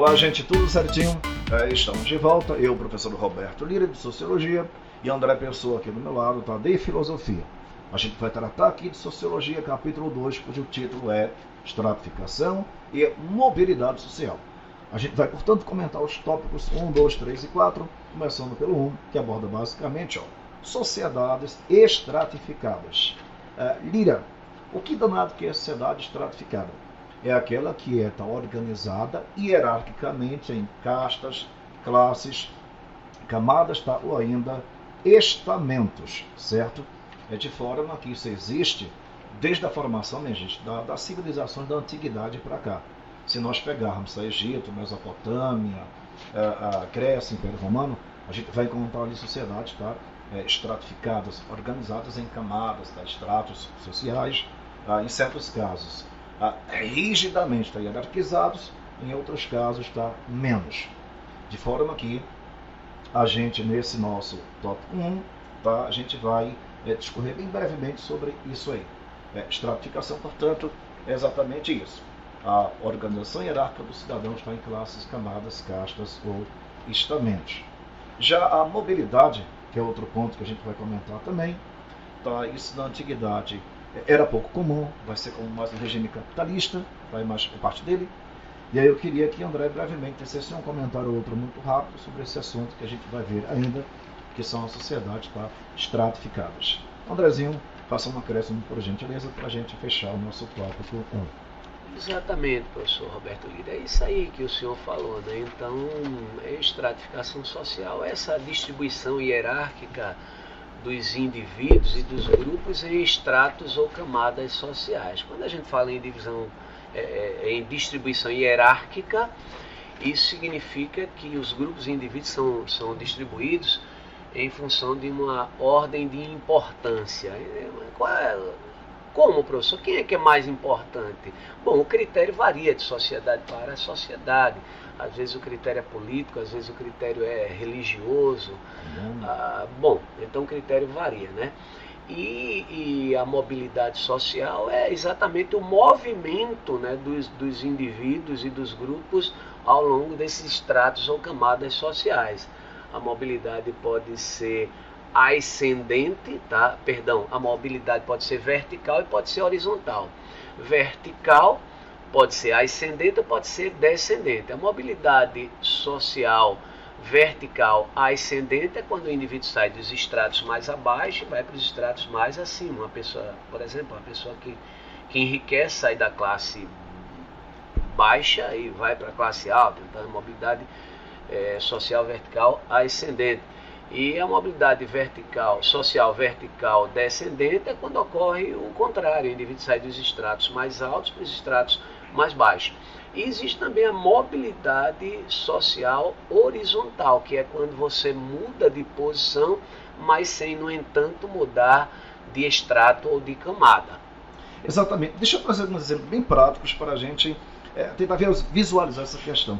Olá, gente, tudo certinho? É, estamos de volta. Eu, professor Roberto Lira, de Sociologia, e André Pessoa aqui do meu lado, tá? De Filosofia. A gente vai tratar aqui de Sociologia, capítulo 2, cujo título é Estratificação e Mobilidade Social. A gente vai, portanto, comentar os tópicos 1, 2, 3 e 4, começando pelo 1, que aborda basicamente ó, sociedades estratificadas. É, Lira, o que danado que é sociedade estratificada? É aquela que é tá, organizada hierarquicamente em castas, classes, camadas tá, ou ainda estamentos, certo? É de forma que isso existe desde a formação, minha gente, da, das civilizações da antiguidade para cá. Se nós pegarmos a Egito, Mesopotâmia, a, é, a Grécia, Império Romano, a gente vai encontrar ali sociedades tá, é, estratificadas, organizadas em camadas, tá, estratos sociais, tá, em certos casos rigidamente tá, hierarquizados, em outros casos está menos. De forma que a gente, nesse nosso top 1, tá, a gente vai é, discorrer bem brevemente sobre isso aí. É, estratificação, portanto, é exatamente isso. A organização hierárquica do cidadão está em classes, camadas, castas ou estamentos. Já a mobilidade, que é outro ponto que a gente vai comentar também, tá, isso na antiguidade era pouco comum, vai ser como mais no regime capitalista, vai mais por parte dele. E aí eu queria que André brevemente tecesse um comentário ou outro muito rápido sobre esse assunto que a gente vai ver ainda, que são as sociedades tá, estratificadas. Andrezinho, faça um acréscimo, por gentileza, para a gente fechar o nosso tópico 1. Exatamente, professor Roberto Lira. É isso aí que o senhor falou, né? Então, estratificação social, essa distribuição hierárquica dos indivíduos e dos grupos em estratos ou camadas sociais. Quando a gente fala em divisão, é, é, em distribuição hierárquica, isso significa que os grupos e indivíduos são, são distribuídos em função de uma ordem de importância. É, como, professor? Quem é que é mais importante? Bom, o critério varia de sociedade para sociedade. Às vezes o critério é político, às vezes o critério é religioso. Uhum. Ah, bom, então o critério varia, né? E, e, a mobilidade social é exatamente o movimento né, dos, dos indivíduos e dos grupos ao longo desses estratos ou camadas sociais. A mobilidade pode ser ascendente, tá? Perdão, a mobilidade pode ser vertical e pode ser horizontal. Vertical pode ser ascendente ou pode ser descendente. A mobilidade social vertical ascendente é quando o indivíduo sai dos estratos mais abaixo e vai para os estratos mais acima. Uma pessoa, por exemplo, uma pessoa que, que enriquece sai da classe baixa e vai para a classe alta. Então, a mobilidade é, social vertical ascendente. E a mobilidade vertical, social vertical descendente é quando ocorre o contrário, o indivíduo sai dos estratos mais altos para os estratos mais baixos. E existe também a mobilidade social horizontal, que é quando você muda de posição, mas sem, no entanto, mudar de extrato ou de camada. Exatamente. Deixa eu trazer alguns exemplos bem práticos para a gente é, tentar visualizar essa questão.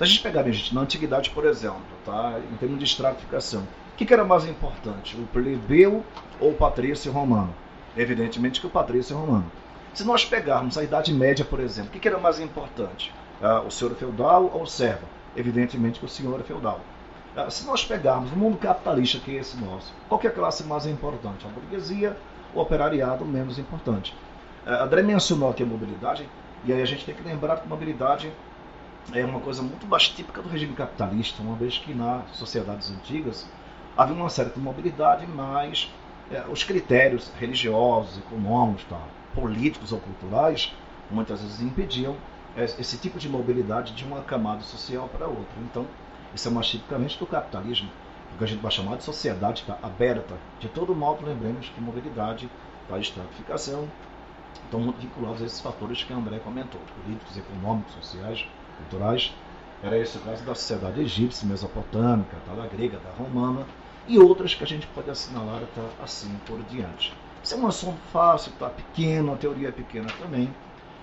Se a gente pegar, minha gente, na antiguidade, por exemplo, tá? em termos de estratificação, o que, que era mais importante, o plebeu ou o patrício romano? Evidentemente que o patrício romano. Se nós pegarmos a Idade Média, por exemplo, o que, que era mais importante? Ah, o senhor feudal ou o servo? Evidentemente que o senhor é feudal. Ah, se nós pegarmos o mundo capitalista, que é esse nosso, qual é a classe mais importante? A burguesia, o operariado menos importante. Ah, André mencionou aqui a mobilidade, e aí a gente tem que lembrar que mobilidade é uma coisa muito mais típica do regime capitalista, uma vez que nas sociedades antigas havia uma certa mobilidade, mas é, os critérios religiosos, econômicos, tá, políticos ou culturais, muitas vezes impediam é, esse tipo de mobilidade de uma camada social para outra. Então, isso é mais tipicamente do capitalismo, o que a gente vai chamar de sociedade tá, aberta. De todo modo, lembremos que mobilidade, a estratificação, estão muito vinculados a esses fatores que André comentou, políticos, econômicos, sociais, culturais. Era esse o caso da sociedade egípcia, mesopotâmica, tá, da grega, da romana, e outras que a gente pode assinalar tá, assim por diante. Isso é um assunto fácil, tá pequeno, a teoria é pequena também.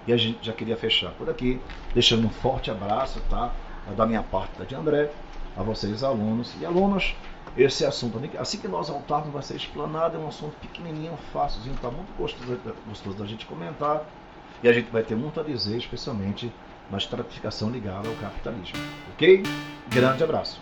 E a gente já queria fechar por aqui, deixando um forte abraço, tá? Da minha parte, da de André, a vocês alunos e alunas. Esse assunto, assim que nós voltarmos, vai ser explanado, é um assunto pequenininho, fácilzinho, tá muito gostoso, gostoso da gente comentar. E a gente vai ter muito a dizer, especialmente uma estratificação ligada ao capitalismo. Ok? Grande abraço.